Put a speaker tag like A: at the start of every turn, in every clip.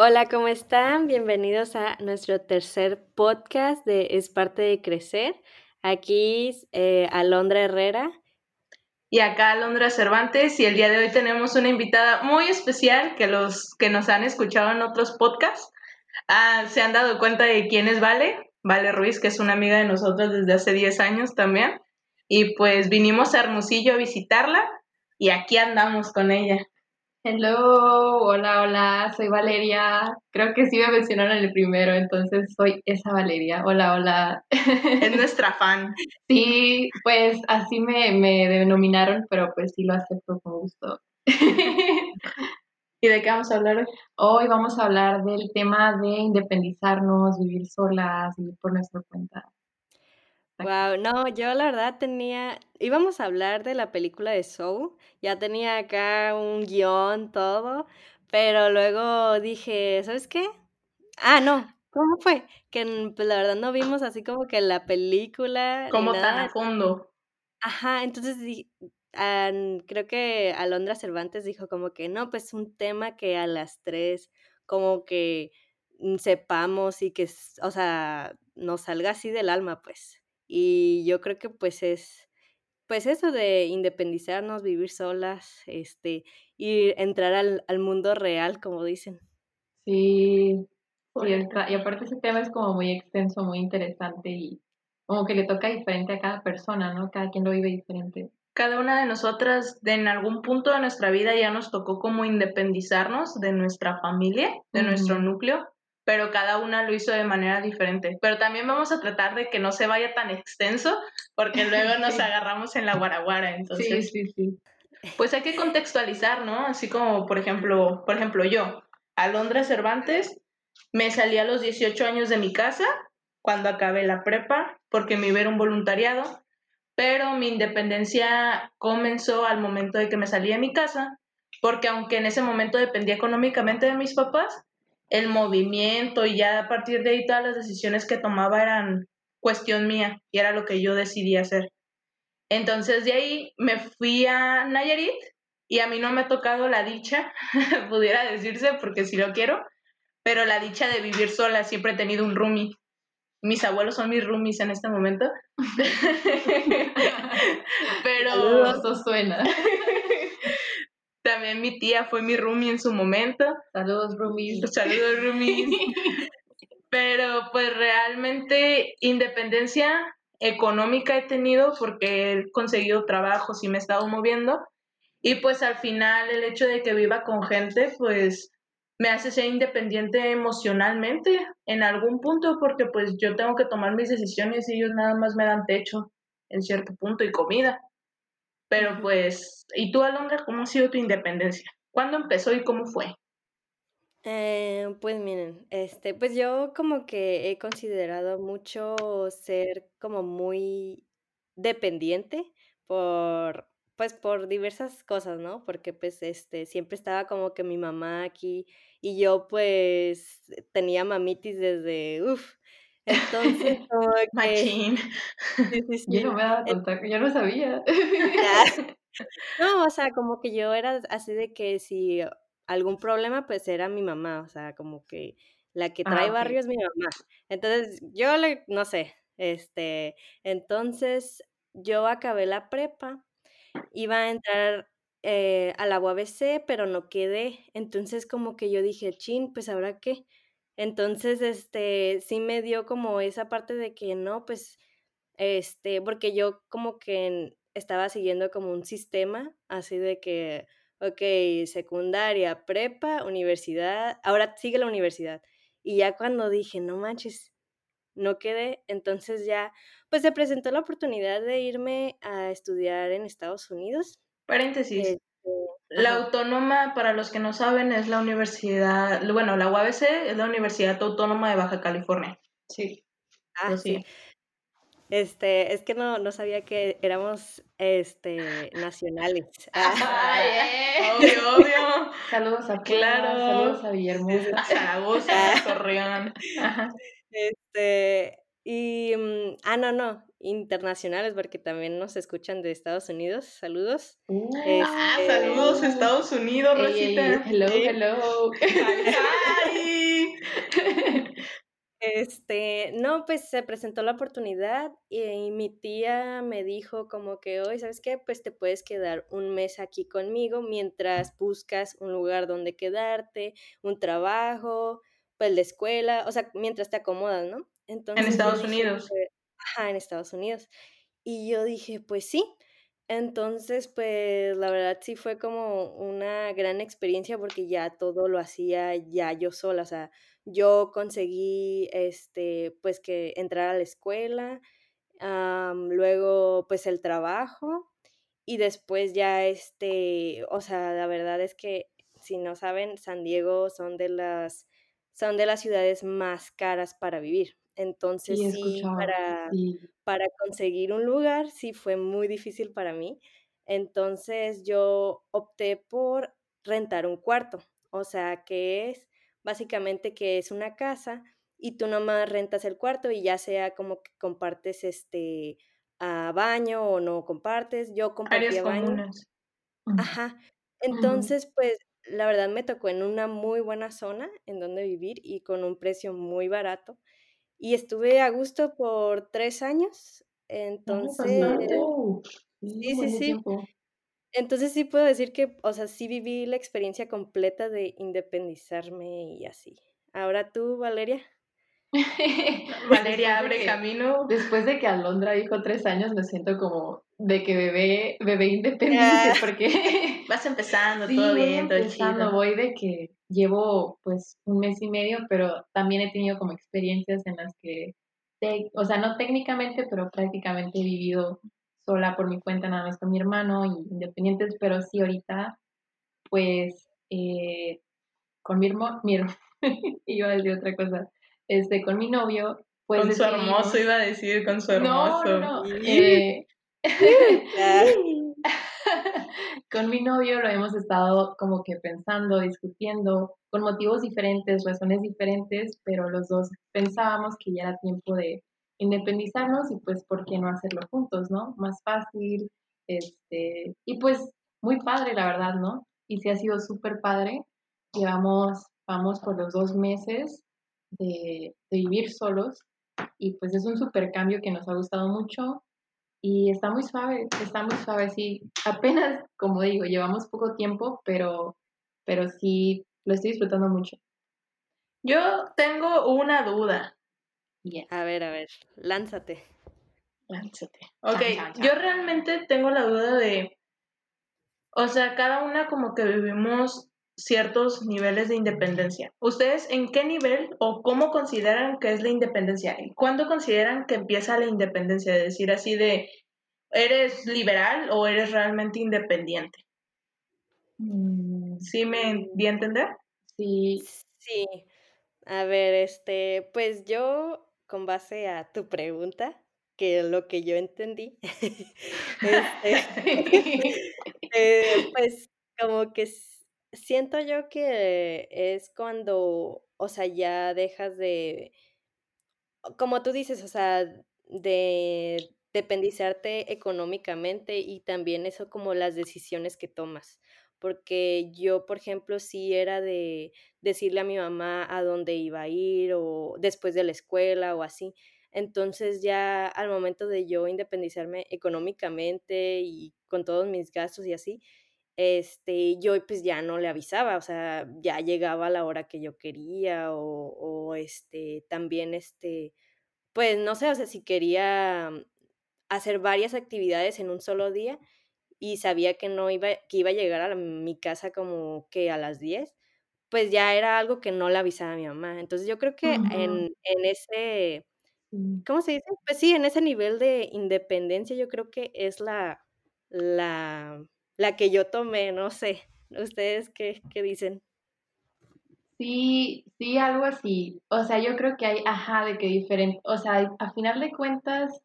A: Hola, ¿cómo están? Bienvenidos a nuestro tercer podcast de Es parte de crecer. Aquí eh, Alondra Herrera.
B: Y acá Alondra Cervantes y el día de hoy tenemos una invitada muy especial que los que nos han escuchado en otros podcasts ah, se han dado cuenta de quién es Vale, Vale Ruiz, que es una amiga de nosotros desde hace 10 años también. Y pues vinimos a Hermosillo a visitarla y aquí andamos con ella.
C: Hello, hola, hola, soy Valeria. Creo que sí me mencionaron en el primero, entonces soy esa Valeria. Hola, hola.
B: Es nuestra fan.
C: Sí, pues así me, me denominaron, pero pues sí lo acepto con gusto.
B: ¿Y de qué vamos a hablar hoy?
C: Hoy vamos a hablar del tema de independizarnos, vivir solas, vivir por nuestra cuenta.
A: Wow, no, yo la verdad tenía, íbamos a hablar de la película de Soul, ya tenía acá un guion, todo, pero luego dije, ¿sabes qué? Ah, no, ¿cómo fue? Que pues la verdad no vimos así como que la película.
B: Como tan a fondo.
A: Ajá, entonces creo que Alondra Cervantes dijo como que no, pues un tema que a las tres como que mm, sepamos y que, o sea, nos salga así del alma, pues. Y yo creo que pues es, pues eso de independizarnos, vivir solas, este, y entrar al, al mundo real, como dicen.
C: Sí, y, y aparte ese tema es como muy extenso, muy interesante y como que le toca diferente a cada persona, ¿no? Cada quien lo vive diferente.
B: Cada una de nosotras, de en algún punto de nuestra vida ya nos tocó como independizarnos de nuestra familia, de nuestro núcleo, pero cada una lo hizo de manera diferente. Pero también vamos a tratar de que no se vaya tan extenso, porque luego nos agarramos en la guaraguara, entonces.
C: Sí, sí, sí.
B: Pues hay que contextualizar, ¿no? Así como, por ejemplo, por ejemplo, yo, Alondra Cervantes, me salí a los 18 años de mi casa cuando acabé la prepa, porque me iba un voluntariado, pero mi independencia comenzó al momento de que me salí de mi casa, porque aunque en ese momento dependía económicamente de mis papás, el movimiento y ya a partir de ahí todas las decisiones que tomaba eran cuestión mía y era lo que yo decidí hacer. Entonces de ahí me fui a Nayarit y a mí no me ha tocado la dicha, pudiera decirse, porque sí lo quiero, pero la dicha de vivir sola, siempre he tenido un roomie. Mis abuelos son mis roomies en este momento. pero...
C: Eso suena.
B: También mi tía fue mi roomie en su momento.
C: Saludos, roomies.
B: Saludos, roomies. Pero pues realmente independencia económica he tenido porque he conseguido trabajos y me he estado moviendo. Y pues al final el hecho de que viva con gente, pues me hace ser independiente emocionalmente en algún punto porque pues yo tengo que tomar mis decisiones y ellos nada más me dan techo en cierto punto y comida. Pero pues, ¿y tú, Alondra, cómo ha sido tu independencia? ¿Cuándo empezó y cómo fue?
A: Eh, pues miren, este, pues yo como que he considerado mucho ser como muy dependiente por, pues por diversas cosas, ¿no? Porque pues este, siempre estaba como que mi mamá aquí y yo pues tenía mamitis desde, uff, entonces como que...
B: Machín.
C: Yo no me daba cuenta, yo no sabía.
A: No, o sea, como que yo era así de que si algún problema, pues era mi mamá, o sea, como que la que trae ah, barrio es mi mamá. Entonces, yo le, no sé, este, entonces yo acabé la prepa, iba a entrar eh, a la UABC, pero no quedé. Entonces, como que yo dije, chin, pues ahora qué. Entonces, este, sí me dio como esa parte de que no, pues, este, porque yo como que estaba siguiendo como un sistema así de que, ok, secundaria, prepa, universidad, ahora sigue la universidad. Y ya cuando dije, no manches, no quedé, entonces ya, pues se presentó la oportunidad de irme a estudiar en Estados Unidos.
B: Paréntesis. Este, la autónoma, para los que no saben, es la universidad, bueno, la UABC es la Universidad Autónoma de Baja California.
C: Sí.
A: Ah, sí. Este, es que no, no sabía que éramos este nacionales.
B: Ay, eh. Obvio, obvio.
C: Saludos a claro. saludos a Villahermosa.
B: A Zaragoza, a Torreón.
A: Este, y mm, ah, no, no, internacionales, porque también nos escuchan de Estados Unidos. Saludos.
B: Uh, ah, este, saludos Estados Unidos, Rosita.
C: hello, hello.
B: Hi,
A: Este, no, pues se presentó la oportunidad y mi tía me dijo como que: "Oye, ¿sabes qué? Pues te puedes quedar un mes aquí conmigo mientras buscas un lugar donde quedarte, un trabajo, pues la escuela, o sea, mientras te acomodas", ¿no?
B: En
A: Entonces
B: Estados
A: dije
B: Unidos.
A: ajá, en Estados Unidos. Y yo dije: "Pues sí". Entonces, pues, la verdad sí fue como una gran experiencia, porque ya todo lo hacía ya yo sola, o sea, yo conseguí, este, pues, que entrar a la escuela, luego, pues, el trabajo, y después ya, este, o sea, la verdad es que, si no saben, San Diego son de las son de las ciudades más caras para vivir. Entonces, sí, para
C: sí.
A: para conseguir un lugar, sí fue muy difícil para mí. Entonces, yo opté por rentar un cuarto, o sea, que es básicamente que es una casa y tú nomás rentas el cuarto y ya sea como que compartes, este, ah, baño o no compartes. Yo compartía baño
B: comunes.
A: Ajá. Entonces, pues, la verdad me tocó en una muy buena zona en donde vivir y con un precio muy barato. Y estuve a gusto por 3 años.
C: Ay,
A: Entonces
C: bastante. Sí,
A: sí, sí,
C: tiempo.
A: Entonces, sí puedo decir que, o sea, sí viví la experiencia completa de independizarme y así. Ahora tú, Valeria.
B: Valeria abre camino.
C: después de que Alondra dijo 3 años, me siento como de que bebé bebé independiente,
A: Ah.
C: porque
B: Vas empezando,
C: sí,
B: todo bien, todo
C: empezando,
B: chido.
C: voy de que llevo, pues, un mes y medio, pero también he tenido como experiencias en las que tec o sea, no técnicamente, pero prácticamente he vivido sola por mi cuenta, nada más con mi hermano y independientes, pero sí ahorita, pues, eh, con mi hermo mi herm iba a decir otra cosa, este, con mi novio, pues
B: Con su hermoso, iba a decir, con su
C: no, no,
B: hermoso.
C: no,
A: Y
C: eh. Con mi novio lo hemos estado como que pensando, discutiendo, con motivos diferentes, razones diferentes, pero los 2 pensábamos que ya era tiempo de independizarnos y, pues, ¿por qué no hacerlo juntos, no? Más fácil, este, y pues, muy padre, la verdad, ¿no? Y sí ha sido superpadre. Llevamos vamos por los 2 meses de de vivir solos y, pues, es un supercambio que nos ha gustado mucho y está muy suave, está muy suave, sí. Apenas, como digo, llevamos poco tiempo, pero pero sí lo estoy disfrutando mucho.
B: Yo tengo una duda.
A: A ver, a ver, lánzate.
B: Lánzate.
C: Chan,
B: Okey,
C: chan, chan.
B: yo realmente tengo la duda de o sea, cada una como que vivimos ciertos niveles de independencia. ¿Ustedes en qué nivel o cómo consideran que es la independencia? ¿Y cuándo consideran que empieza la independencia? De decir así de, ¿eres liberal o eres realmente independiente?
C: Mm,
B: ¿Sí me di a entender?
C: sí.
A: Sí. A ver, este, pues yo, con base a tu pregunta, que lo que yo entendí, este, eh, pues, como que siento yo que es cuando, o sea, ya dejas de como tú dices, o sea, de dependizarte económicamente y también eso como las decisiones que tomas. Porque yo, por ejemplo, sí era de decirle a mi mamá a dónde iba a ir o después de la escuela o así. Entonces, ya al momento de yo independizarme económicamente y con todos mis gastos y así, este, yo, pues, ya no le avisaba, o sea, ya llegaba a la hora que yo quería o o, este, también, este, pues, no sé, o sea, si quería hacer varias actividades en un solo día y sabía que no iba que iba a llegar a la mi casa como que a las 10, pues, ya era algo que no le avisaba a mi mamá. Entonces, yo creo que en en ese. ¿cómo se dice? Pues sí, en ese nivel de independencia, yo creo que es la la la que yo tomé, no sé, ¿ustedes qué qué dicen?
C: Sí, sí, algo así. O sea, yo creo que hay ajá, de que diferen o sea, a final de cuentas,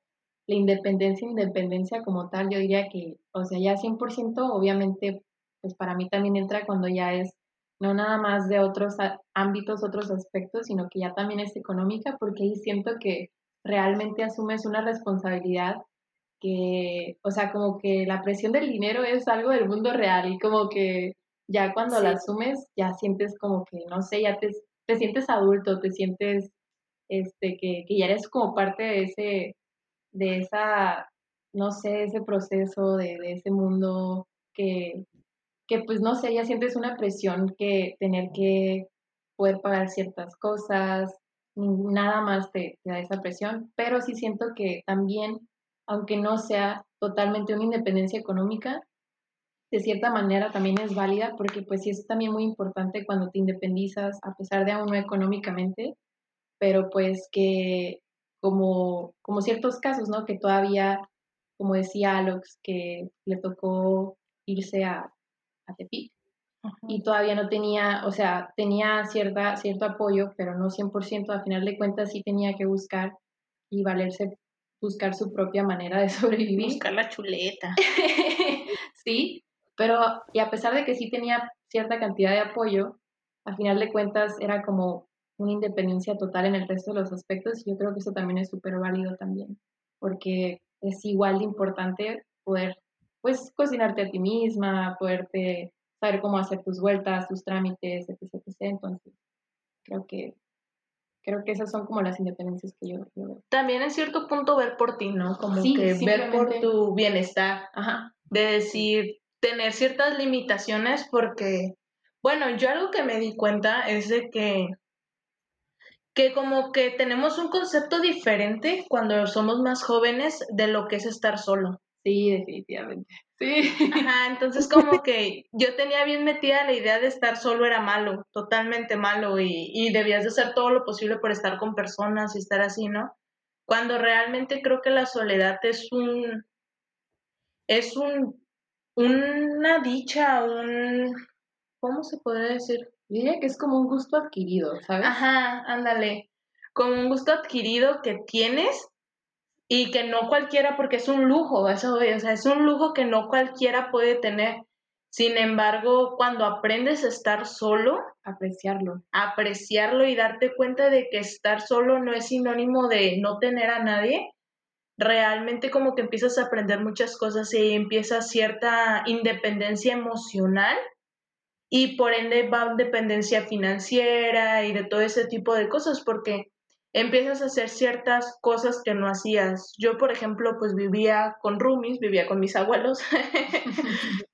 C: la independencia, independencia como tal, yo diría que, o sea, ya 100% obviamente, pues, para mí también entra cuando ya es, no nada más de otros ámbitos, otros aspectos, sino que ya también es económica, porque ahí siento que realmente asumes una responsabilidad que, o sea, como que la presión del dinero es algo del mundo real y como que ya cuando la asumes, ya sientes como que, no sé, ya te te sientes adulto, te sientes este, que, que ya eres como parte de ese, de esa, no sé, ese proceso, de, de ese mundo que, que pues no sé, ya sientes una presión que tener que poder pagar ciertas cosas, nada más te, te, da esa presión, pero sí siento que también, aunque no sea totalmente una independencia económica, de cierta manera también es válida porque pues sí es también muy importante cuando te independizas, a pesar de aún no económicamente, pero pues que como, como ciertos casos, ¿no? Que todavía, como decía Alex, que le tocó irse a, a Tepic y todavía no tenía, o sea, tenía cierta, cierto apoyo, pero no 100%, al final de cuentas sí tenía que buscar y valerse, buscar su propia manera de sobrevivir.
B: Buscar la chuleta.
C: sí, pero y a pesar de que sí tenía cierta cantidad de apoyo, al final de cuentas era como una independencia total en el resto de los aspectos y yo creo que eso también es súper válido también, porque es igual de importante poder, pues, cocinarte a ti misma, poderte saber cómo hacer tus vueltas, tus trámites, etc, etc. Entonces, creo que creo que esas son como las independencias que yo, yo veo.
B: También en cierto punto ver por ti, ¿no? Como sí, que ver por tu bienestar, Ajá. de decir, tener ciertas limitaciones porque, bueno, yo algo que me di cuenta es de que que como que tenemos un concepto diferente cuando somos más jóvenes de lo que es estar solo.
C: Sí, definitivamente. Sí.
B: Ajá, entonces como que yo tenía bien metida la idea de estar solo era malo, totalmente malo, y, y debías de hacer todo lo posible por estar con personas y estar así, ¿no? Cuando realmente creo que la soledad es un, es un, una dicha, un, ¿cómo se puede decir?
C: Diría que es como un gusto adquirido, ¿sabes?
B: Ajá, ándale, como un gusto adquirido que tienes y que no cualquiera, porque es un lujo, eso, o sea, es un lujo que no cualquiera puede tener. Sin embargo, cuando aprendes a estar solo,
C: apreciarlo.
B: Apreciarlo y darte cuenta de que estar solo no es sinónimo de no tener a nadie, realmente como que empiezas a aprender muchas cosas y empieza cierta independencia emocional y por ende va dependencia financiera y de todo ese tipo de cosas, porque empiezas a hacer ciertas cosas que no hacías. Yo, por ejemplo, pues vivía con roomies, vivía con mis abuelos,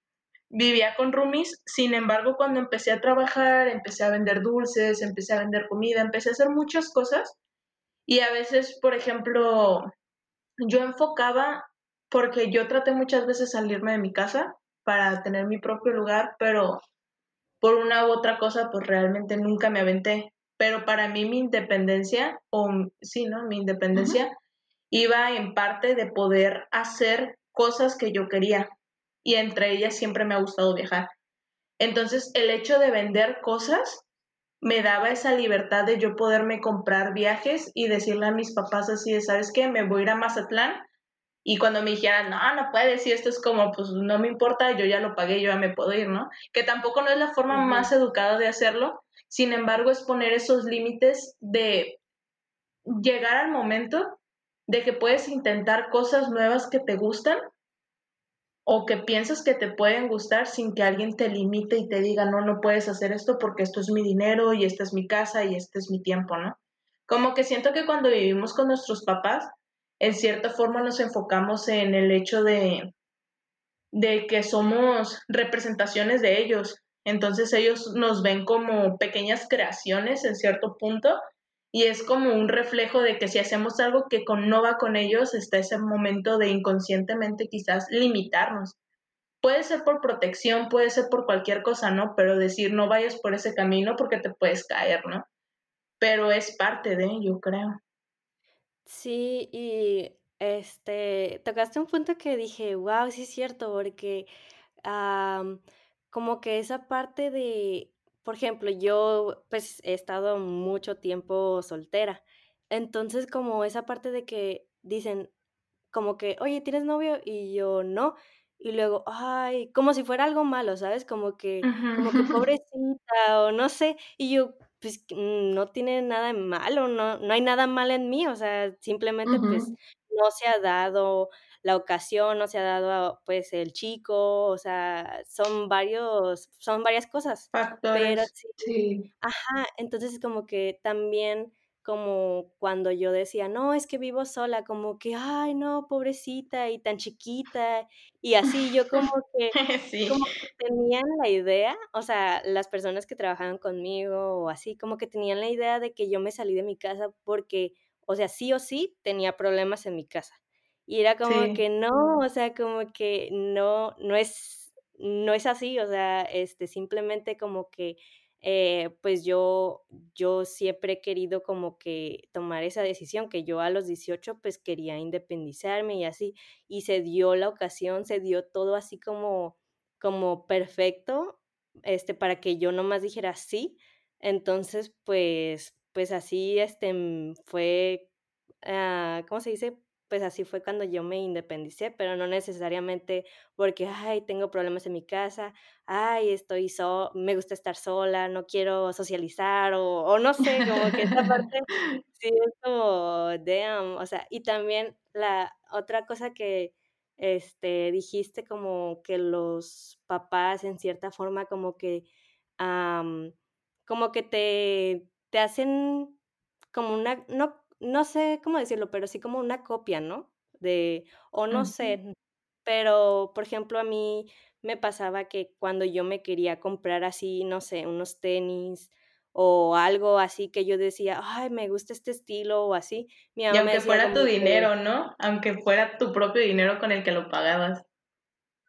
B: vivía con roomies, sin embargo, cuando empecé a trabajar, empecé a vender dulces, empecé a vender comida, empecé a hacer muchas cosas. Y a veces, por ejemplo, yo enfocaba, porque yo traté muchas veces salirme de mi casa para tener mi propio lugar, pero por una u otra cosa, pues realmente nunca me aventé pero para mí mi independencia, o sí, ¿no? Mi independencia iba en parte de poder hacer cosas que yo quería y entre ellas siempre me ha gustado viajar. Entonces, el hecho de vender cosas me daba esa libertad de yo poderme comprar viajes y decirle a mis papás así de, ¿sabes qué? Me voy a ir a Mazatlán. Y cuando me dijeran, no, no puedes, y esto es como, pues no me importa, yo ya lo pagué, yo ya me puedo ir, ¿no? Que tampoco no es la forma más educada de hacerlo, sin embargo, es poner esos límites de llegar al momento de que puedes intentar cosas nuevas que te gustan o que piensas que te pueden gustar sin que alguien te limite y te diga, no, no puedes hacer esto porque esto es mi dinero y esta es mi casa y este es mi tiempo, ¿no? Como que siento que cuando vivimos con nuestros papás, en cierta forma nos enfocamos en el hecho de, de que somos representaciones de ellos, entonces ellos nos ven como pequeñas creaciones en cierto punto y es como un reflejo de que si hacemos algo que con, no va con ellos, está ese momento de inconscientemente quizás limitarnos. Puede ser por protección, puede ser por cualquier cosa, ¿no? Pero decir no vayas por ese camino porque te puedes caer, ¿no? Pero es parte de, yo creo.
A: Sí, y este, tocaste un punto que dije, wow, sí es cierto, porque como que esa parte de, por ejemplo, yo pues he estado mucho tiempo soltera, entonces como esa parte de que dicen como que, oye, ¿tienes novio? Y yo no. Y luego, ay, como si fuera algo malo, ¿sabes? Como que, como que pobrecita o no sé. Y yo, pues no tiene nada de malo, no, no hay nada mal en mí, o sea, simplemente pues no se ha dado la ocasión, no se ha dado pues el chico, o sea, son varios, son varias cosas.
B: Factores. Pero sí,
A: sí. Ajá, entonces es como que también como cuando yo decía, no, es que vivo sola, como que, ay, no, pobrecita y tan chiquita, y así, yo como que, como que tenían la idea, o sea, las personas que trabajaban conmigo o así, como que tenían la idea de que yo me salí de mi casa porque, o sea, sí o sí tenía problemas en mi casa. Y era como que no, o sea, como que no, no es, no es así, o sea, este, simplemente como que eh, pues yo, yo siempre he querido como que tomar esa decisión, que yo a los 18 pues quería independizarme y así, y se dio la ocasión, se dio todo así como, como perfecto, este, para que yo nomás dijera sí, entonces pues, pues así, este, fue, ah, ¿cómo se dice? Pues así fue cuando yo me independicé, pero no necesariamente porque, ay, tengo problemas en mi casa, ay, estoy so me gusta estar sola, no quiero socializar o, o no sé, como que esta parte sí es como, damn, o sea, y también la otra cosa que este, dijiste como que los papás en cierta forma como que, como que te, te hacen como una, no no sé cómo decirlo, pero sí como una copia, ¿no? De, o no sé, pero por ejemplo a mí me pasaba que cuando yo me quería comprar así, no sé, unos tenis o algo así que yo decía, ay, me gusta este estilo o así,
B: mi mamá y aunque fuera tu dinero, ¿no? Aunque fuera tu propio dinero con el que lo pagabas.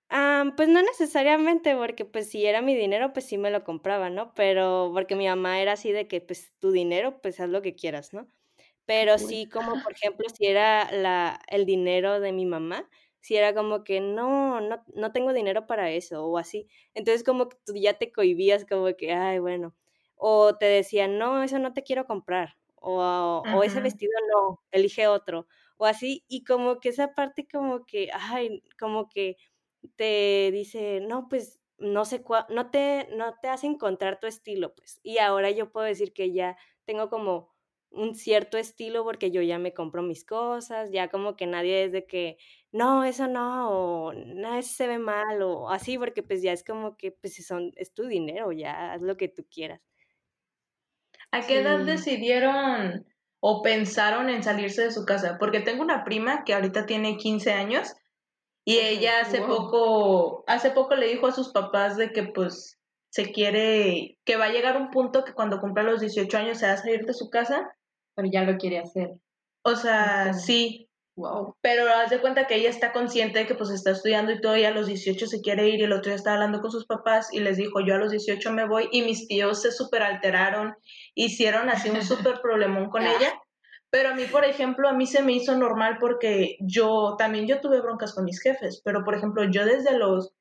A: Ah, pues no necesariamente, porque pues si era mi dinero, pues sí me lo compraba, ¿no? Pero porque mi mamá era así de que pues tu dinero, pues haz lo que quieras, ¿no? Pero sí, como por ejemplo, si era la el dinero de mi mamá, si era como que no, no no tengo dinero para eso, o así. Entonces, como que tú ya te cohibías, como que, ay, bueno. O te decían: "No, eso no te quiero comprar", o o ese vestido no, elige otro, o así. Y como que esa parte como que, ay, como que te dice: "No, pues, no sé cua no te no te hace encontrar tu estilo", pues. Y ahora yo puedo decir que ya tengo como un cierto estilo, porque yo ya me compro mis cosas, ya como que nadie es de que, no, eso no, o no, eso se ve mal, o así, porque pues ya es como que, pues si son, es tu dinero, ya haz lo que tú quieras.
B: ¿A qué edad decidieron o pensaron en salirse de su casa? Porque tengo una prima que ahorita tiene 15 años y ella hace poco, hace poco le dijo a sus papás de que pues se quiere, que va a llegar un punto que cuando cumpla los 18 años se va a salir de su casa
C: pero ya lo quiere hacer.
B: O sea, sí. Wow. Pero haz de cuenta que ella está consciente de que pues está estudiando y todo, y a los 18 se quiere ir, y el otro día estaba hablando con sus papás y les dijo, yo a los 18 me voy, y mis tíos se súper alteraron, hicieron así un súper problemón con ella. Pero a mí, por ejemplo, a mí se me hizo normal porque yo también yo tuve broncas con mis jefes, pero por ejemplo, yo desde los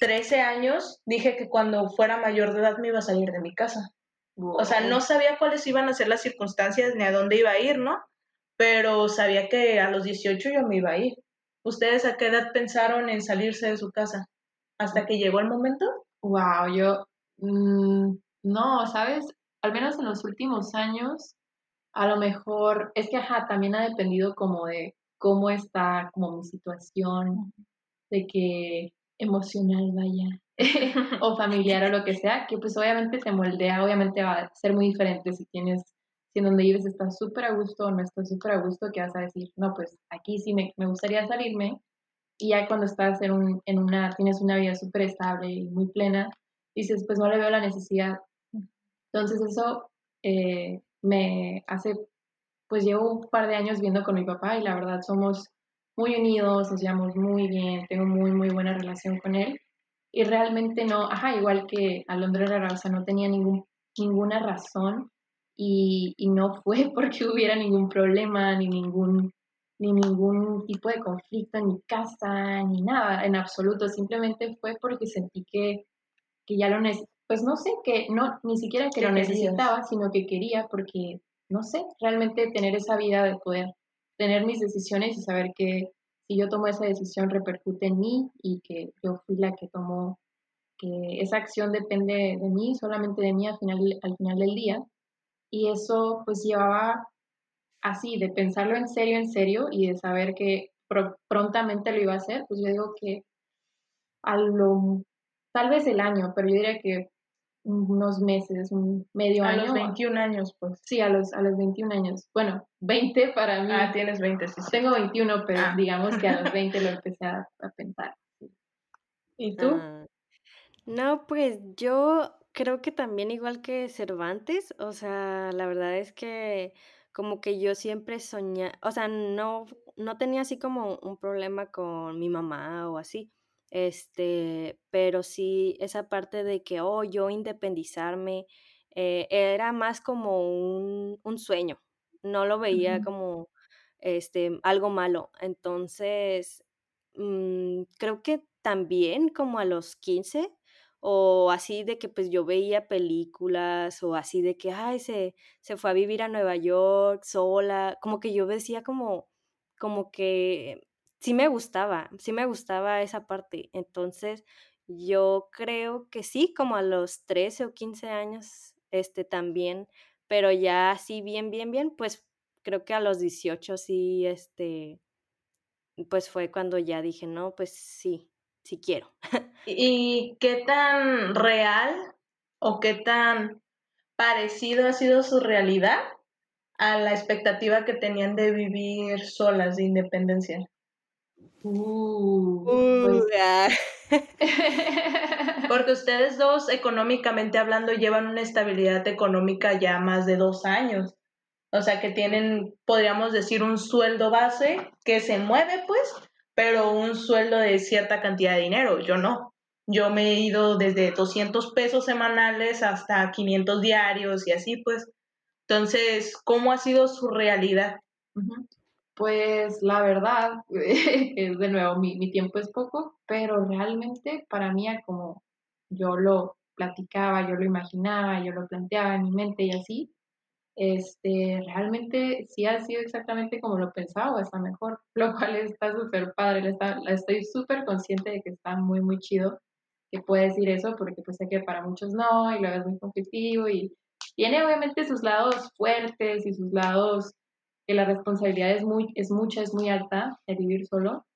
B: 13 años dije que cuando fuera mayor de edad me iba a salir de mi casa. O sea, no sabía cuáles iban a ser las circunstancias ni a dónde iba a ir, ¿no? Pero sabía que a los 18 yo me iba a ir. ¿Ustedes a qué edad pensaron en salirse de su casa? ¿Hasta que llegó el momento?
C: Wow, yo mm, no, ¿sabes? Al menos en los últimos años, a lo mejor, es que ajá, también ha dependido como de cómo está como mi situación, de que emocional vaya, o familiar o lo que sea, que pues obviamente se moldea, obviamente va a ser muy diferente si tienes, si en donde vives estás súper a gusto o no estás súper a gusto, que vas a decir, no, pues aquí sí me, me gustaría salirme, y ya cuando estás en, un, en una, tienes una vida súper estable y muy plena, dices, pues no le veo la necesidad. Entonces eso eh, me hace, pues llevo un par de años viendo con mi papá y la verdad somos muy unidos, nos llevamos muy bien, tengo muy, muy buena relación con él y realmente no, ajá, igual que Alondra sea, no tenía ningún, ninguna razón y, y, no fue porque hubiera ningún problema ni ningún, ni ningún tipo de conflicto en mi casa, ni nada, en absoluto, simplemente fue porque sentí que, que ya lo necesitaba, pues no sé, que no, ni siquiera que lo necesitaba, sino que quería porque, no sé, realmente tener esa vida de poder tener mis decisiones y saber que si yo tomo esa decisión repercute en mí y que yo fui la que tomó, que esa acción depende de mí, solamente de mí al final, al final del día. Y eso pues llevaba así, de pensarlo en serio, en serio y de saber que prontamente lo iba a hacer, pues yo digo que a lo, tal vez el año, pero yo diría que unos meses, un medio
B: a
C: año.
B: A los 21 años, pues.
C: Sí, a los, a los 21 años. Bueno, 20 para mí.
B: Ah, tienes 20, sí.
C: Tengo 21, pero ah. digamos que a los 20 lo empecé a, a pensar.
B: ¿Y tú? Ah.
A: No, pues yo creo que también igual que Cervantes, o sea, la verdad es que como que yo siempre soñé, o sea, no, no tenía así como un problema con mi mamá o así, este, pero sí esa parte de que, oh, yo independizarme, eh, era más como un, un, sueño, no lo veía como este, algo malo. Entonces, mm, creo que también como a los 15 o así de que pues yo veía películas o así de que, ay, se, se fue a vivir a Nueva York sola, como que yo decía como, como que sí me gustaba, sí me gustaba esa parte. Entonces, yo creo que sí, como a los 13 o 15 años, este también, pero ya así bien, bien, bien, pues creo que a los 18 sí, este, pues fue cuando ya dije, no, pues sí, sí quiero.
B: ¿Y qué tan real o qué tan parecido ha sido su realidad a la expectativa que tenían de vivir solas, de independencia?
C: Uh,
A: Uh,
C: pues,
A: ah.
B: Porque ustedes dos, económicamente hablando, llevan una estabilidad económica ya más de dos años. O sea, que tienen, podríamos decir, un sueldo base que se mueve, pues, pero un sueldo de cierta cantidad de dinero. Yo no. Yo me he ido desde 200 pesos semanales hasta 500 diarios y así, pues. Entonces, ¿cómo ha sido su realidad?
C: Ujú. Pues la verdad, es de nuevo, mi, mi tiempo es poco, pero realmente para mí, como yo lo platicaba, yo lo imaginaba, yo lo planteaba en mi mente y así, este, realmente sí ha sido exactamente como lo pensaba o hasta mejor, lo cual está súper padre, está, estoy súper consciente de que está muy, muy chido que puede decir eso, porque pues sé que para muchos no, y luego es muy conflictivo, y tiene obviamente sus lados fuertes y sus lados que la responsabilidad es, muy, es mucha, es muy alta de vivir solo,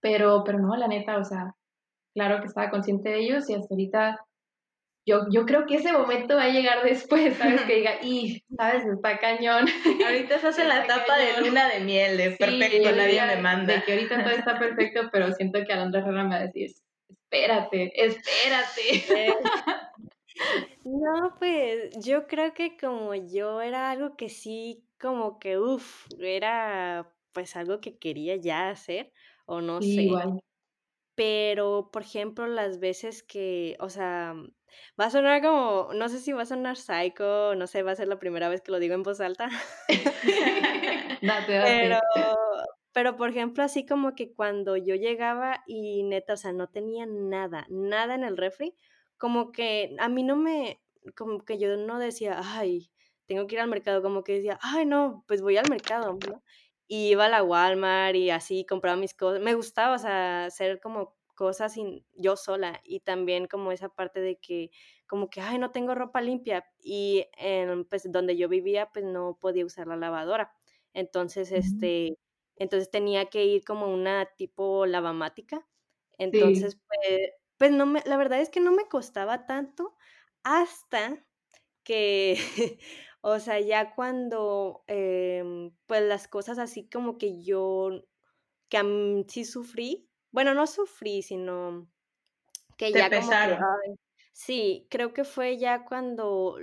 C: pero, pero no, la neta, o sea, claro que estaba consciente de ellos y hasta ahorita yo, yo creo que ese momento va a llegar después, ¿sabes? Que diga, y, ¿sabes? Está cañón.
B: Ahorita estás en la etapa de
C: cañón.
B: luna de miel, de
C: Sí,
B: perfecto, nadie
C: diría
B: me manda.
C: De que ahorita todo está perfecto, pero siento que Alondra Herrera me va a decir, espérate, espérate.
A: No, pues yo creo que como yo era algo que sí, como que, uff, era pues algo que quería ya hacer, o no
C: Sí,
A: sé,
C: igual.
A: pero por ejemplo las veces que, o sea, va a sonar como, no sé si va a sonar psycho, no sé, va a ser la primera vez que lo digo en voz alta,
C: Date,
A: pero,
C: date.
A: pero por ejemplo así como que cuando yo llegaba y neta, o sea, no tenía nada, nada en el refri, como que a mí no me, como que yo no decía, ay, tengo que ir al mercado, como que decía, ay, no, pues voy al mercado, ¿no? Y iba a la Walmart y así compraba mis cosas. Me gustaba, o sea, hacer como cosas sin, yo sola y también como esa parte de que, como que, ay, no tengo ropa limpia y en, pues donde yo vivía, pues no podía usar la lavadora. Entonces,
C: Ujú.
A: este, entonces tenía que ir como una tipo lavamática.
C: Sí.
A: Entonces, pues, pues no me, la verdad es que no me costaba tanto hasta que, o sea, ya cuando, em, pues las cosas así como que yo, que sí sufrí, bueno, no sufrí, sino que
B: Te
A: ya como que,
B: pesaron.
A: ay, sí, creo que fue ya cuando,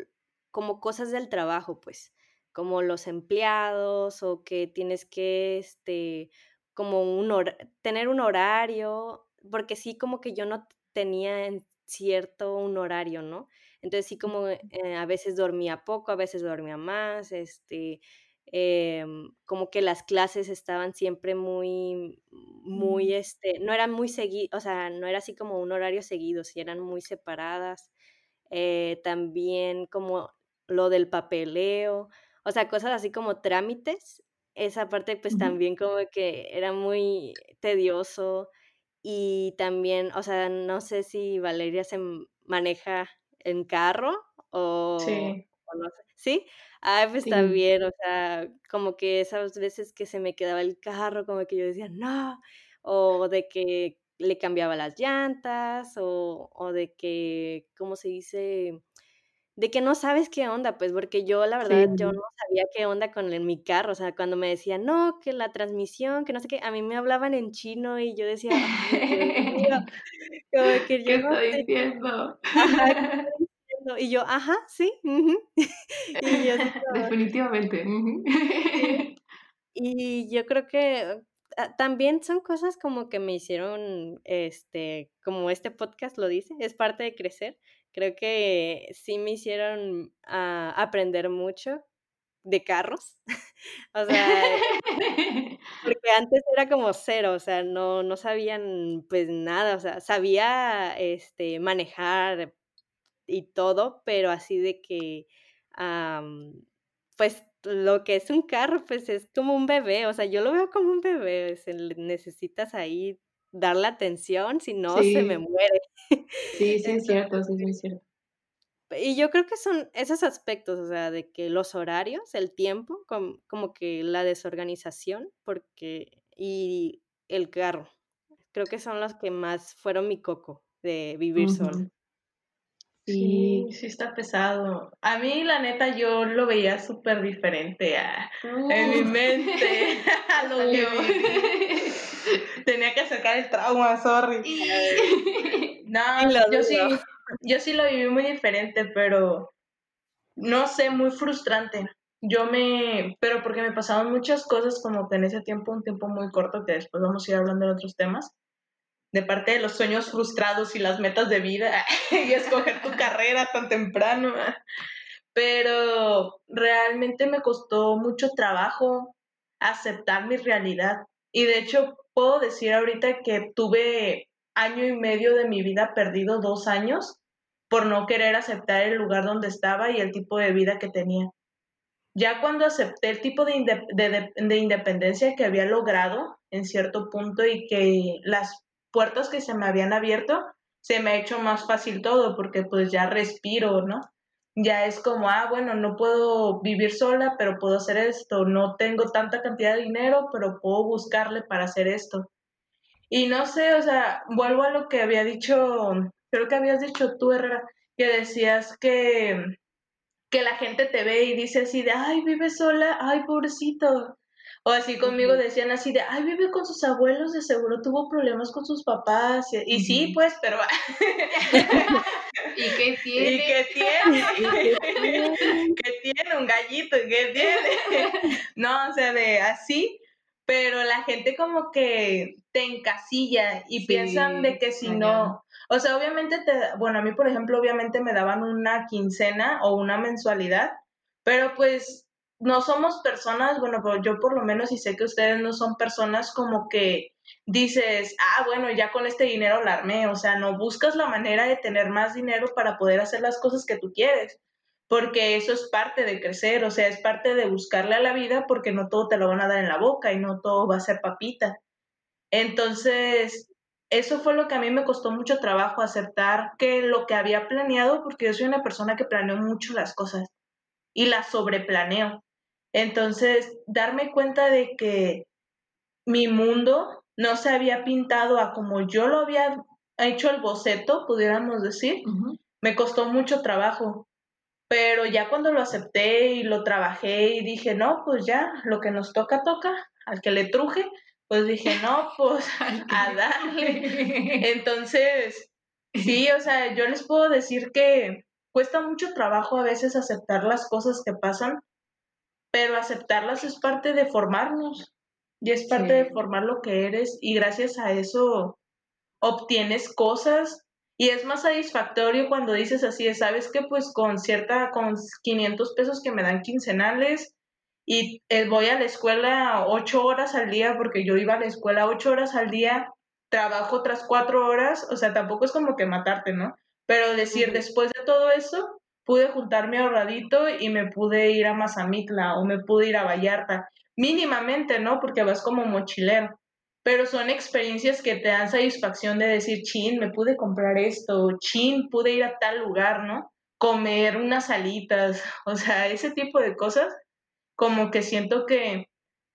A: como cosas del trabajo, pues, como los empleados o que tienes que, este, como un hor tener un horario, porque sí como que yo no tenía en cierto un horario, ¿no? Entonces sí como, eh, a veces dormía poco, a veces dormía más, este, em, como que las clases estaban siempre muy muy,
C: Mm.
A: este, no eran muy segui o sea, no era así como un horario seguido, sí eran muy separadas. Eh, también como lo del papeleo, o sea, cosas así como trámites, esa parte, pues, también como que era muy tedioso. Y también, o sea, no sé si Valeria se maneja en carro o
B: Sí.
A: o no sé, ¿sí? Ay, pues
C: Sí.
A: también, o sea, como que esas veces que se me quedaba el carro, como que yo decía: "No", o de que le cambiaba las llantas o, o de que, ¿cómo se dice? De que no sabes qué onda, pues, porque yo, la verdad, yo no sabía qué onda con el mi carro, o sea, cuando me decían: "No, que la transmisión, que no sé qué", a mí me hablaban en chino y yo decía: "Ay, Dios mío", como que
C: ¿Qué
A: yo no
C: estoy
A: sé
C: diciendo?
A: ajá, ¿qué estoy diciendo? Y yo: "Ajá, sí, ujú", y yo así como
C: Definitivamente,
A: y yo creo que, también son cosas como que me hicieron, este, como este podcast lo dice, es parte de crecer. Creo que sí me hicieron, ah, aprender mucho de carros. O sea, porque antes era como cero, o sea, no no sabían, pues, nada, o sea, sabía, este, manejar y todo, pero así de que, pues, lo que es un carro, pues, es como un bebé, o sea, yo lo veo como un bebé, se le necesitas ahí darle atención, si no, se me muere.
C: Sí, sí es cierto, sí es
A: sí.
C: muy cierto.
A: Y yo creo que son esos aspectos, o sea, de que los horarios, el tiempo, com como que la desorganización, porque y el carro. Creo que son los que más fueron mi coco de vivir.
B: Sí,
C: Sí.
B: sí está pesado. A mí, la neta, yo lo veía súper diferente a en mi
C: Uf.
B: mente, a lo
C: salió.
B: Tenía que sacar el trauma, sorry. No, yo sí yo sí lo viví muy diferente, pero no sé, muy frustrante. Yo me pero porque me pasaban muchas cosas como que en ese tiempo, un tiempo muy corto, que después vamos a ir hablando de otros temas, de parte de los sueños frustrados y las metas de vida, y escoger tu carrera tan temprano. Pero realmente me costó mucho trabajo aceptar mi realidad. Y de hecho, puedo decir ahorita que tuve año y medio de mi vida perdido, 2 años, por no querer aceptar el lugar donde estaba y el tipo de vida que tenía. Ya cuando acepté el tipo de de independencia que había logrado en cierto punto y que las puertas que se me habían abierto, se me ha hecho más fácil todo, porque, pues, ya respiro, ¿no? Ya es como, ah, bueno, no puedo vivir sola, pero puedo hacer esto, no tengo tanta cantidad de dinero, pero puedo buscarle para hacer esto. Y no sé, o sea, vuelvo a lo que había dicho, creo que habías dicho tú, Herrera, que decías que que la gente te ve y dice así de: "Ay, vive sola, ay, pobrecito". O así conmigo decían así de: "Ay, vive con sus abuelos, de seguro tuvo problemas con sus papás". Y y sí, pues, pero
C: ¿Y qué
B: ¿Y
C: tiene?
A: ¿Y qué tiene?
B: ¿Qué tiene? Un gallito, ¿qué tiene? No, o sea, de así, pero la gente como que te encasilla y piensan de que si no o sea, obviamente te bueno, a mí, por ejemplo, obviamente me daban una quincena o una mensualidad, pero, pues, no somos personas, bueno, yo por lo menos, y sé que ustedes no son personas como que dices: "Ah, bueno, ya con este dinero la armé", o sea, no, buscas la manera de tener más dinero para poder hacer las cosas que tú quieres, porque eso es parte de crecer, o sea, es parte de buscarle a la vida, porque no todo te lo van a dar en la boca y no todo va a ser papita. Entonces, eso fue lo que a mí me costó mucho trabajo aceptar que lo que había planeado, porque yo soy una persona que planeo mucho las cosas y las sobreplaneo. Entonces, darme cuenta de que mi mundo no se había pintado a como yo lo había hecho el boceto, pudiéramos decir, me costó mucho trabajo. Pero ya cuando lo acepté y lo trabajé y dije: "No, pues ya, lo que nos toca, toca, al que le truje", pues dije: "No, pues a darle". Entonces, sí, o sea, yo les puedo decir que cuesta mucho trabajo a veces aceptar las cosas que pasan, pero aceptarlas es parte de formarnos, y es parte de formar lo que eres, y gracias a eso obtienes cosas, y es más satisfactorio cuando dices así de: "¿Sabes qué? Pues con cierta con 500 pesos que me dan quincenales y, voy a la escuela 8 horas al día", porque yo iba a la escuela 8 horas al día, trabajo otras 4 horas, o sea, tampoco es como que matarte, ¿no? Pero decir, después de todo eso, pude juntar mi ahorradito y me pude ir a Mazamitla, o me pude ir a Vallarta, mínimamente, ¿no? Porque vas como mochilero, pero son experiencias que te dan satisfacción de decir: "Chin, me pude comprar esto, chin, pude ir a tal lugar", ¿no? Comer unas alitas, o sea, ese tipo de cosas, como que siento que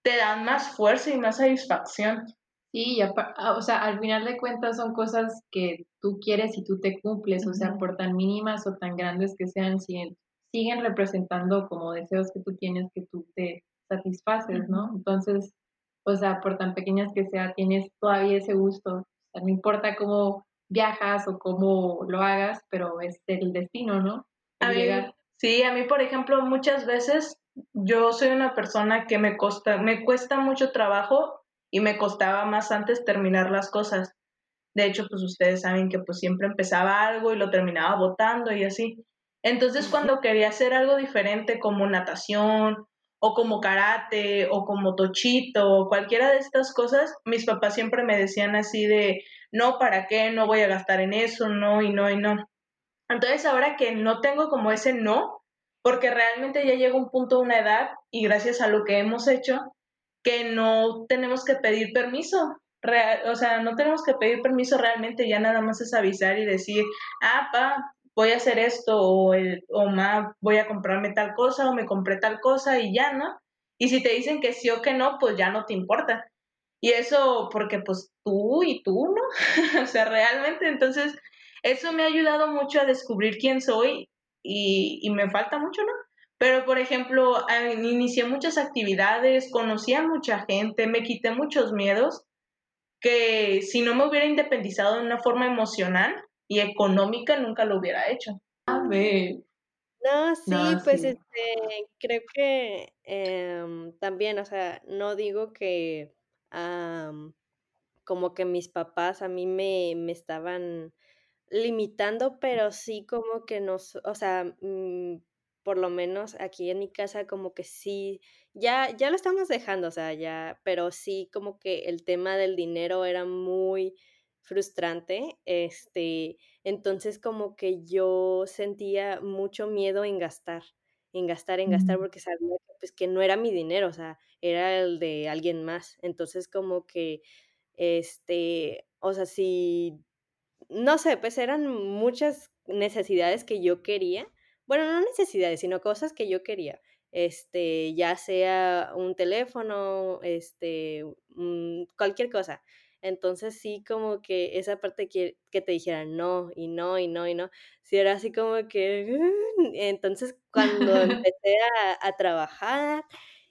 B: te dan más fuerza y más satisfacción.
C: Sí, ah, o sea, al final de cuentas son cosas que tú quieres y tú te cumples, o sea, por tan mínimas o tan grandes que sean, siguen, siguen representando como deseos que tú tienes que tú te satisfaces, ¿no? Entonces, o sea, por tan pequeñas que sea, tienes todavía ese gusto, o sea, no importa cómo viajas o cómo lo hagas, pero es el destino, ¿no?
B: a sí, a mí, por ejemplo, muchas veces yo soy una persona que me, costa, me cuesta mucho trabajo y me costaba más antes terminar las cosas. De hecho, pues ustedes saben que pues siempre empezaba algo y lo terminaba votando y así. Entonces, cuando quería hacer algo diferente como natación o como karate o como tochito o cualquiera de estas cosas, mis papás siempre me decían así de, no, ¿para qué? No voy a gastar en eso, no y no y no. Entonces, ahora que no tengo como ese no, porque realmente ya llega un punto, una edad, y gracias a lo que hemos hecho, que no tenemos que pedir permiso. Real, o sea, no tenemos que pedir permiso realmente, ya nada más es avisar y decir, ah, pa, voy a hacer esto, o, el, o ma, voy a comprarme tal cosa, o me compré tal cosa, y ya, ¿no? Y si te dicen que sí o que no, pues ya no te importa. Y eso porque pues tú y tú, ¿no? o sea, realmente, entonces, eso me ha ayudado mucho a descubrir quién soy y, y me falta mucho, ¿no? Pero, por ejemplo, inicié muchas actividades, conocí a mucha gente, me quité muchos miedos que si no me hubiera independizado de una forma emocional y económica, nunca lo hubiera hecho.
C: A ver.
A: No, sí, pues este, creo que em, también, o sea, no digo que como que mis papás a mí me, me estaban limitando, pero sí como que nos, o sea, mm, por lo menos aquí en mi casa como que sí, ya, ya lo estamos dejando, o sea, ya, pero sí como que el tema del dinero era muy frustrante, este, entonces como que yo sentía mucho miedo en gastar, en gastar, en gastar, porque sabía que, pues, que no era mi dinero, o sea, era el de alguien más, entonces como que, este, o sea, si, no sé, pues eran muchas necesidades que yo quería, bueno, no necesidades, sino cosas que yo quería. Este, ya sea un teléfono, este, cualquier cosa. Entonces sí como que esa parte que, que te dijeran no y no y no y no, sí era así como que... Entonces cuando empecé a, a trabajar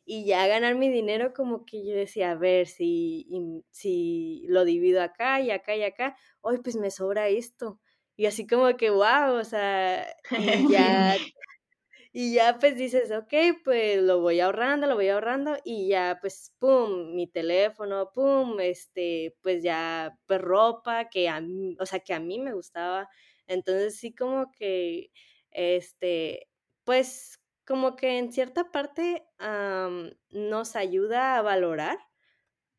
A: y ya a ganar mi dinero, como que yo decía, a ver, si, si lo divido acá y acá y acá, hoy pues me sobra esto. Y así como que, wow, o sea, y ya, y ya pues dices, ok, pues lo voy ahorrando, lo voy ahorrando, y ya pues, pum, mi teléfono, pum, este, pues ya, pues ropa, que a mí, o sea, que a mí me gustaba. Entonces sí como que, este, pues como que en cierta parte nos ayuda a valorar,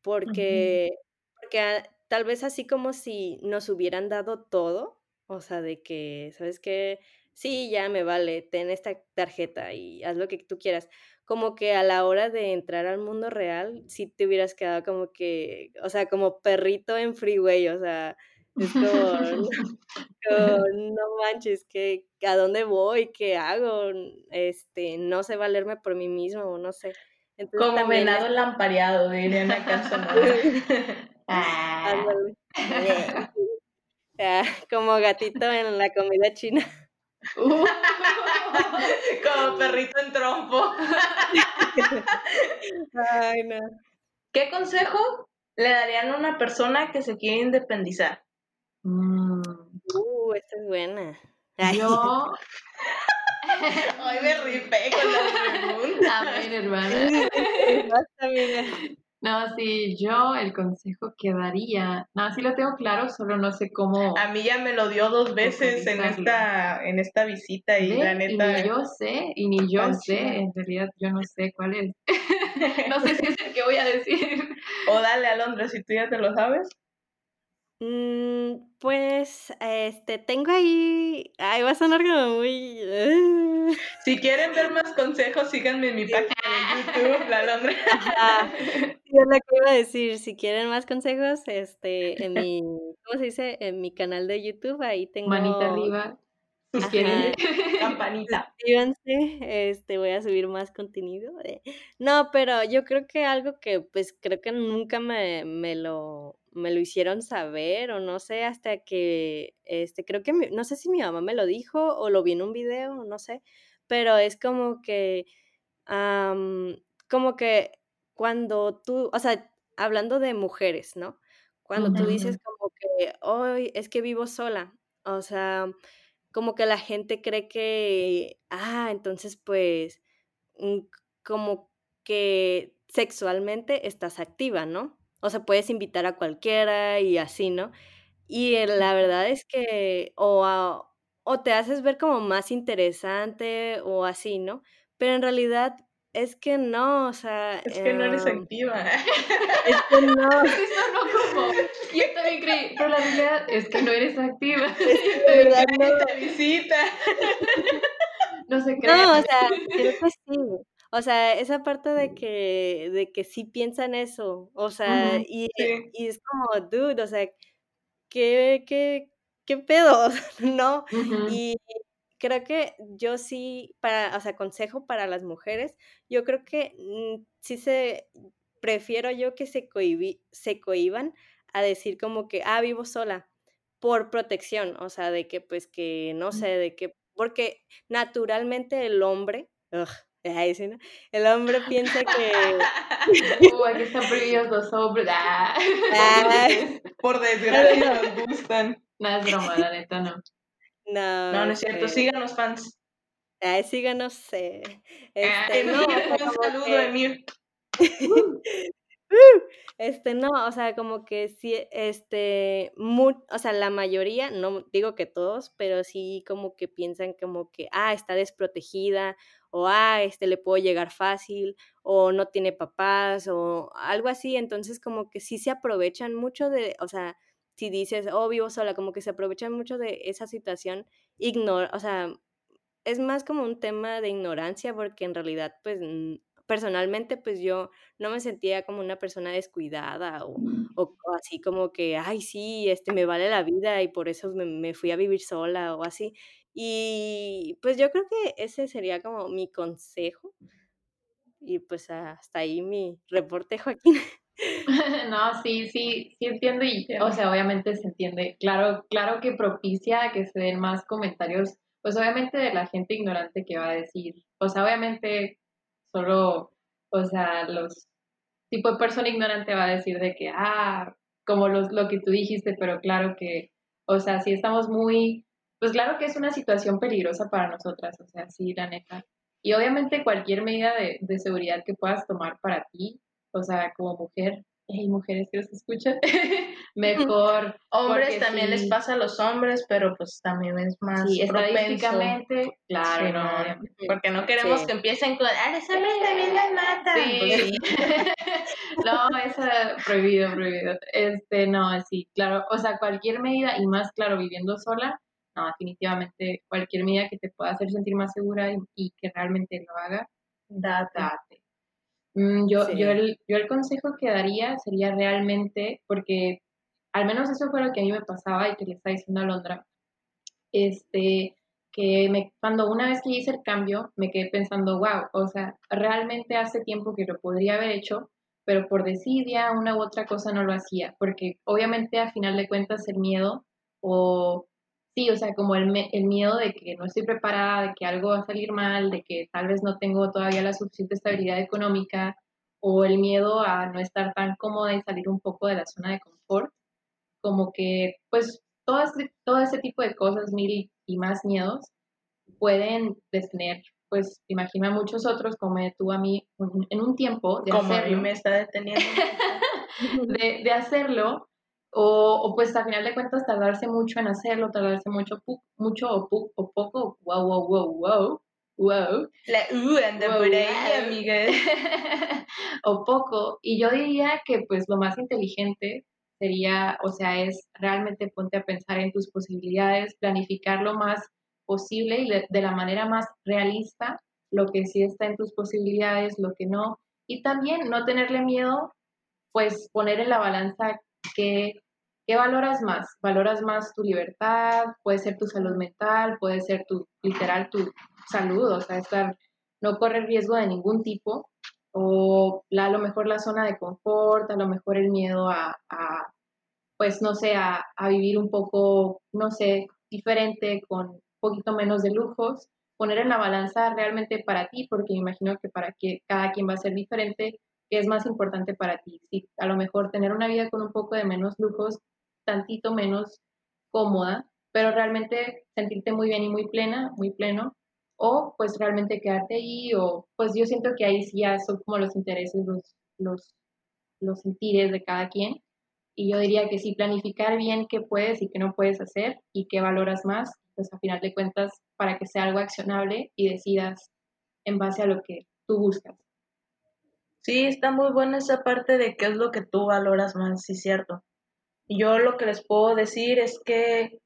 A: porque, porque tal vez así como si nos hubieran dado todo, o sea, de que, ¿sabes qué? Sí, ya me vale, ten esta tarjeta y haz lo que tú quieras. Como que a la hora de entrar al mundo real, sí te hubieras quedado como que, o sea, como perrito en freeway, o sea, es como, no manches, que ¿a dónde voy? ¿Qué hago? Este, no sé valerme por mí mismo, no sé.
B: como venado lampareado, diría una canción.
A: ah. Ah, como gatito en la comida china.
B: como perrito en trompo.
A: Ay, no.
B: ¿Qué consejo le darían a una persona que se quiere independizar?
A: Mm. Uh, esta es buena.
C: Yo.
B: Hoy me rifé con la pregunta.
C: Amén, hermana. No, sí, yo el consejo que daría, no, sí lo tengo claro, solo no sé cómo.
B: A mí ya me lo dio dos veces en esta, en esta visita y la neta.
C: Y ni yo sé, y ni yo sé, en realidad yo no sé cuál es. no sé si es el que voy a decir.
B: O dale, Alondra, si tú ya te lo sabes.
A: Mm, pues, este, tengo ahí, ay, va a sonar como muy... Uh.
B: Si quieren ver más consejos, síganme en mi página de YouTube, La Londra.
A: Yo lo que iba a decir, si quieren más consejos, este, en mi, ¿cómo se dice? En mi canal de YouTube, ahí tengo...
C: Manita arriba.
B: Campanita.
A: este, voy a subir más contenido. No, pero yo creo que algo que, pues, creo que nunca me, me lo me lo hicieron saber o no sé, hasta que, este, creo que, no sé si mi mamá me lo dijo o lo vi en un video, no sé, pero es como que, como que cuando tú, o sea, hablando de mujeres, ¿no? Cuando tú dices como que, hoy es que vivo sola, o sea, como que la gente cree que, ah, entonces pues, mm, como que sexualmente estás activa, ¿no? O sea, puedes invitar a cualquiera y así, ¿no? Y la verdad es que o, o te haces ver como más interesante o así, ¿no? Pero en realidad es que no, o sea...
B: Es que no eres em, activa.
A: Es que no.
C: Eso no como... Yo también creí, pero la realidad es que no eres activa.
B: Es que verdad no. te visita.
C: No se cree.
A: No, o sea, creo que sí. O sea, esa parte de que, de que sí piensan eso, o sea, y, y, es como, dude, o sea, ¿qué, qué, qué pedo? ¿No? Y creo que yo sí, para, o sea, consejo para las mujeres, yo creo que mm, sí se, prefiero yo que se, se cohiban a decir como que, ah, vivo sola, por protección, o sea, de que pues que, no sé, de que, porque naturalmente el hombre, el hombre piensa que...
C: Uh, aquí están prohibidos los hombres. Ah.
B: Por desgracia nos gustan.
C: No es broma, la neta no.
A: No,
B: no, no es cierto. Síganos, fans.
A: Ay, síganos. Eh.
B: Este, no, un saludo, Emir.
A: Este, no, o sea, como que sí, este, muy, o sea, la mayoría, no digo que todos, pero sí como que piensan como que, ah, está desprotegida, o ah, este le puedo llegar fácil, o no tiene papás, o algo así, entonces como que sí se aprovechan mucho de, o sea, si dices, oh, vivo sola, como que se aprovechan mucho de esa situación, ignora, o sea, es más como un tema de ignorancia porque en realidad, pues, personalmente, pues yo no me sentía como una persona descuidada o, o, así como que, ay, sí, este, me vale la vida y por eso me, me, fui a vivir sola o así. Y pues yo creo que ese sería como mi consejo. Y pues hasta ahí mi reporte, Joaquín.
C: No, sí, sí, sí entiendo y, o sea, obviamente se entiende. Claro, claro que propicia que se den más comentarios, pues obviamente de la gente ignorante que va a decir, o sea, obviamente solo, o sea, los tipo de persona ignorante va a decir de que, ah, como los, lo que tú dijiste, pero claro que, o sea, sí estamos muy, pues claro que es una situación peligrosa para nosotras, o sea, sí, la neta. Y obviamente cualquier medida de, de seguridad que puedas tomar para ti, o sea, como mujer, hay mujeres que los escuchan, mejor.
B: Hombres también les pasa a los hombres, pero pues también es más
C: sí, estadísticamente, claro, no,
B: porque no queremos que empiecen con, ah, los hombres también las matan.
C: Sí. Pues no, es prohibido, prohibido. Este, no, sí, claro, o sea, cualquier medida, y más claro, viviendo sola, no, definitivamente cualquier medida que te pueda hacer sentir más segura y, que realmente lo haga, date. Mm, yo, yo, el, yo el consejo que daría sería realmente, porque al menos eso fue lo que a mí me pasaba y que le está diciendo a Londra, este, que me, cuando una vez que hice el cambio, me quedé pensando, wow, o sea, realmente hace tiempo que lo podría haber hecho, pero por desidia, una u otra cosa no lo hacía, porque obviamente a final de cuentas el miedo o Sí, o sea, como el, el miedo de que no estoy preparada, de que algo va a salir mal, de que tal vez no tengo todavía la suficiente estabilidad económica, o el miedo a no estar tan cómoda y salir un poco de la zona de confort, como que, pues, todo este, todo ese tipo de cosas, mil y más miedos, pueden detener, pues, imagino a muchos otros, como tú a mí, en un tiempo
B: de como hacerlo. me está deteniendo.
C: de, de hacerlo, o, o, pues a final de cuentas tardarse mucho en hacerlo, tardarse mucho, mucho o, o poco, wow, wow, wow, wow, wow.
B: La U anda por ahí, amiga.
C: o poco. Y yo diría que pues lo más inteligente sería, o sea, es realmente ponte a pensar en tus posibilidades, planificar lo más posible y de, de la manera más realista lo que sí está en tus posibilidades, lo que no. Y también no tenerle miedo, pues poner en la balanza qué ¿qué valoras más? ¿Valoras más tu libertad? Puede ser tu salud mental, puede ser tu, literal, tu salud, o sea, estar, no correr riesgo de ningún tipo, o a lo mejor la zona de confort, a lo mejor el miedo a, pues no sé, a, a, vivir un poco, no sé, diferente, con un poquito menos de lujos, poner en la balanza realmente para ti, porque imagino que para que cada quien va a ser diferente, ¿qué es más importante para ti? Si a lo mejor tener una vida con un poco de menos lujos, tantito menos cómoda, pero realmente sentirte muy bien y muy plena, muy pleno, o pues realmente quedarte ahí, o pues yo siento que ahí sí ya son como los intereses, los, los, los sentires de cada quien, y yo diría que sí, planificar bien qué puedes y qué no puedes hacer y qué valoras más, pues a final de cuentas, para que sea algo accionable y decidas en base a lo que tú buscas.
B: Sí, está muy buena esa parte de qué es lo que tú valoras más, sí, cierto. Yo lo que les puedo decir es que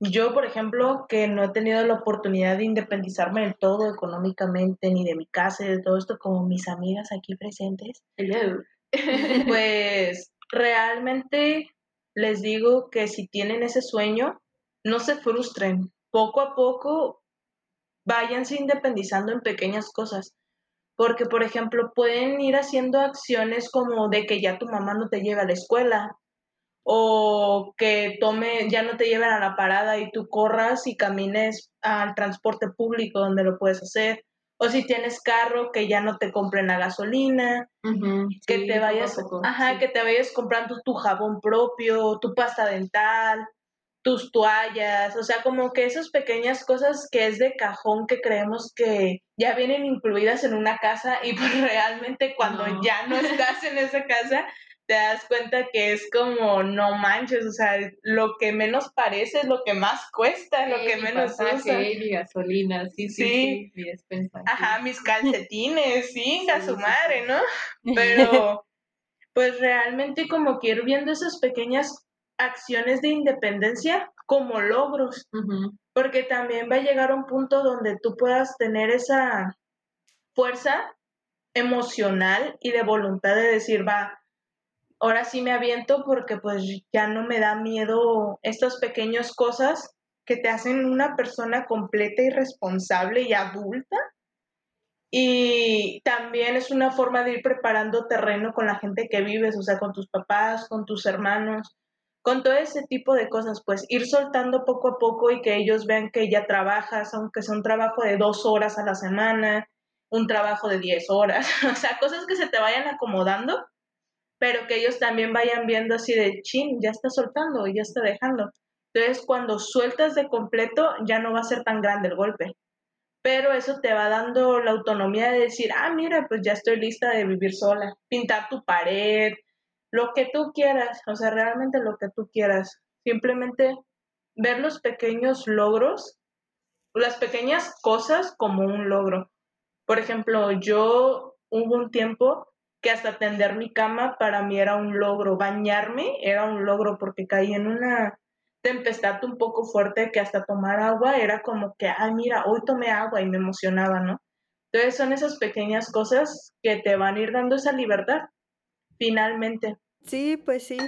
B: yo, por ejemplo, que no he tenido la oportunidad de independizarme del todo económicamente, ni de mi casa, y de todo esto, como mis amigas aquí presentes, pues realmente les digo que si tienen ese sueño, no se frustren. Poco a poco váyanse independizando en pequeñas cosas. Porque, por ejemplo, pueden ir haciendo acciones como de que ya tu mamá no te lleve a la escuela o que tome, ya no te lleven a la parada y tú corras y camines al transporte público donde lo puedes hacer o si tienes carro, que ya no te compren la gasolina, que te vayas, ajá, que te vayas comprando tu jabón propio, tu pasta dental, tus toallas, o sea, como que esas pequeñas cosas que es de cajón que creemos que ya vienen incluidas en una casa y pues realmente cuando ya no estás en esa casa te das cuenta que es como, no manches, o sea, lo que menos parece es lo que más cuesta, lo que menos
C: usa. Mi gasolina, sí, sí, sí, mi despensa.
B: Ajá, mis calcetines, sí, a su madre, ¿no? Pero, pues realmente como que ir viendo esas pequeñas acciones de independencia como logros, porque también va a llegar un punto donde tú puedas tener esa fuerza emocional y de voluntad de decir, va, ahora sí me aviento porque pues ya no me da miedo estas pequeñas cosas que te hacen una persona completa y responsable y adulta. Y también es una forma de ir preparando terreno con la gente que vives, o sea, con tus papás, con tus hermanos, con todo ese tipo de cosas, pues ir soltando poco a poco y que ellos vean que ya trabajas, aunque sea un trabajo de dos horas a la semana, un trabajo de diez horas, o sea, cosas que se te vayan acomodando pero que ellos también vayan viendo así de, chin, ya está soltando, ya está dejando. Entonces, cuando sueltas de completo, ya no va a ser tan grande el golpe. Pero eso te va dando la autonomía de decir, ah, mira, pues ya estoy lista de vivir sola, pintar tu pared, lo que tú quieras, o sea, realmente lo que tú quieras. Simplemente ver los pequeños logros, las pequeñas cosas como un logro. Por ejemplo, yo hubo un tiempo que hasta tender mi cama para mí era un logro, bañarme era un logro porque caí en una tempestad un poco fuerte que hasta tomar agua era como que, ay, mira, hoy tomé agua y me emocionaba, ¿no? Entonces son esas pequeñas cosas que te van a ir dando esa libertad, finalmente.
A: Sí, pues sí.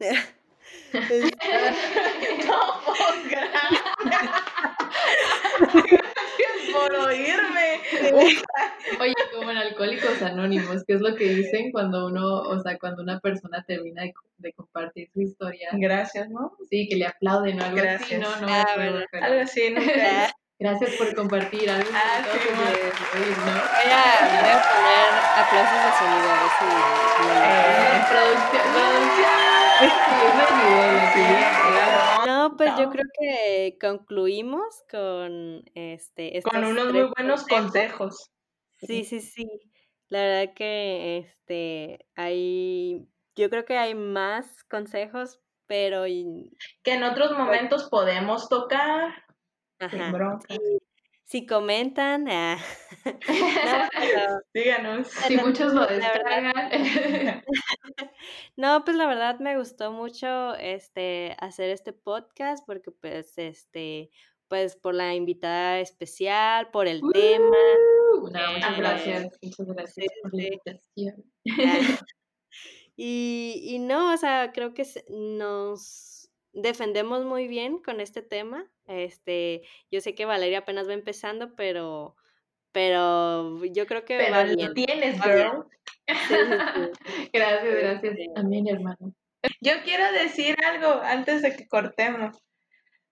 B: por oírme.
C: Oye, como en Alcohólicos Anónimos, ¿qué es lo que dicen cuando uno, o sea, cuando una persona termina de, compartir su historia?
B: Gracias, ¿no?
C: Sí, que le aplauden o algo
B: Gracias.
C: así, ¿no? no
B: ah, bueno, algo así, ¿no?
C: Gracias por compartir algo.
B: Ah, sí,
C: ¿no?
A: Voy a, voy a poner aplausos de sonido, a ver si...
B: Eh, producción, producción. Sí.
A: No, pues yo creo que concluimos con este...
B: Con unos muy buenos consejos.
A: Sí, sí, sí. La verdad que este hay... Yo creo que hay más consejos, pero...
B: Que en otros momentos podemos tocar. Ajá.
A: Si comentan, ah,
B: no, díganos.
C: Si muchos lo descargan.
A: no, pues la verdad me gustó mucho este hacer este podcast porque pues este pues por la invitada especial, por el tema.
C: muchas gracias, muchas gracias por la invitación.
A: Y, y no, o sea, creo que nos defendemos muy bien con este tema. Este, yo sé que Valeria apenas va empezando, pero, pero yo creo que
B: pero
A: va
B: lo tienes, girl.
C: gracias, gracias. También, hermano.
B: Yo quiero decir algo antes de que cortemos.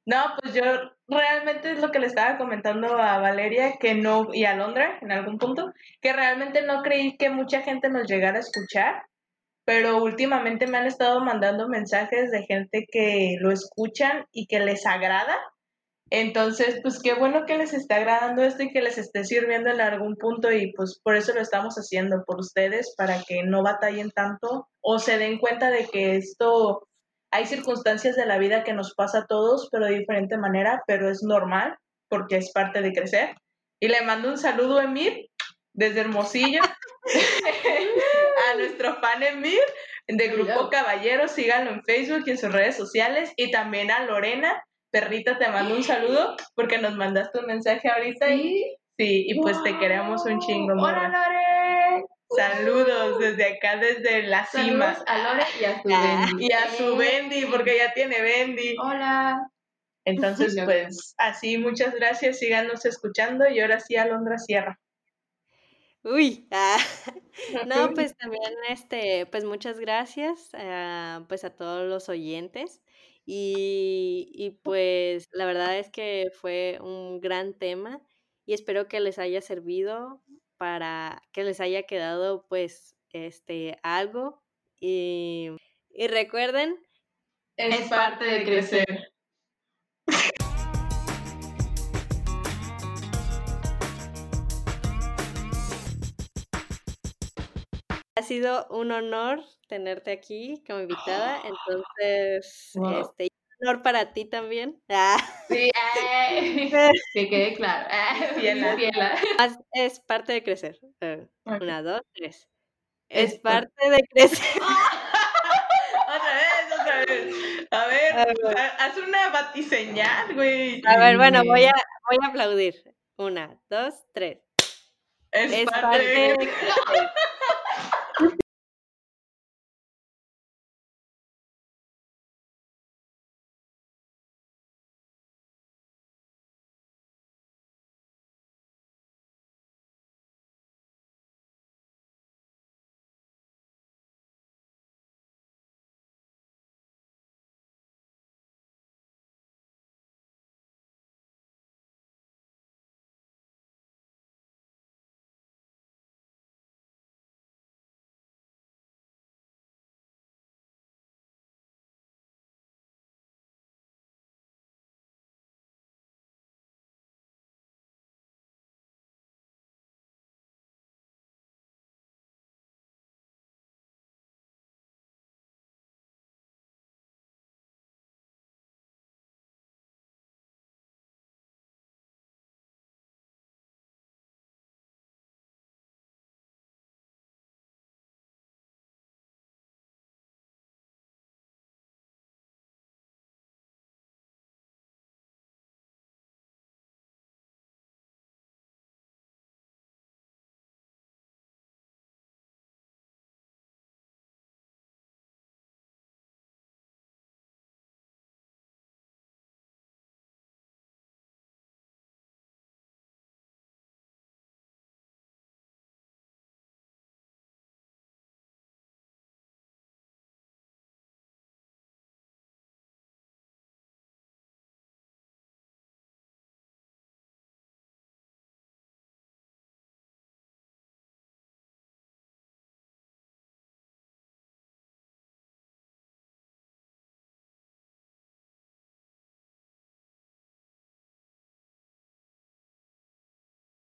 B: No, pues yo realmente es lo que le estaba comentando a Valeria que no y a Londra en algún punto, que realmente no creí que mucha gente nos llegara a escuchar, pero últimamente me han estado mandando mensajes de gente que lo escuchan y que les agrada. Entonces, pues qué bueno que les esté agradando esto y que les esté sirviendo en algún punto y pues por eso lo estamos haciendo por ustedes para que no batallen tanto o se den cuenta de que esto hay circunstancias de la vida que nos pasa a todos, pero de diferente manera, pero es normal porque es parte de crecer. Y le mando un saludo a Emir desde Hermosillo, a nuestro fan Emir de Grupo Caballeros, síganlo en Facebook y en sus redes sociales, y también a Lorena, perrita, te mando un saludo porque nos mandaste un mensaje ahorita y sí, y pues te queremos un chingo.
C: Hola Lore.
B: Saludos desde acá, desde la cima.
C: a Lore y a su Bendy.
B: Y a su Bendy, porque ya tiene Bendy.
C: Hola.
B: Entonces, pues, así, muchas gracias, síganos escuchando y ahora sí, Alondra Sierra.
A: Uy, ah, no, pues también, este, pues muchas gracias, ah, pues a todos los oyentes y, y pues la verdad es que fue un gran tema y espero que les haya servido para que les haya quedado pues este algo y, y recuerden
B: es parte de crecer.
A: Sido un honor tenerte aquí como invitada, entonces, este, un honor para ti también. Ah.
C: Sí, que quede claro.
A: Es parte de crecer. Eh, una, dos, tres. Es parte de crecer.
B: otra vez, otra vez. A ver, haz una batiseñal, güey.
A: A ver, bueno, voy a, voy a aplaudir. Una, dos, tres.
B: Es, parte, de...